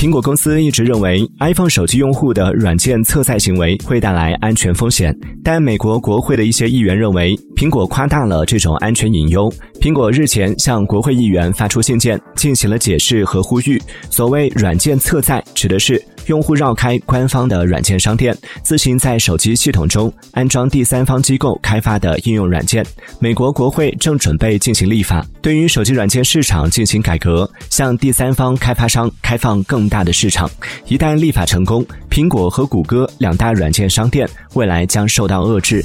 苹果公司一直认为 iPhone 手机用户的软件侧载行为会带来安全风险，但美国国会的一些议员认为苹果夸大了这种安全隐忧。苹果日前向国会议员发出信件，进行了解释和呼吁。所谓软件侧载，指的是用户绕开官方的软件商店，自行在手机系统中安装第三方机构开发的应用软件。美国国会正准备进行立法，对于手机软件市场进行改革，向第三方开发商开放更大的市场。一旦立法成功，苹果和谷歌两大软件商店未来将受到遏制。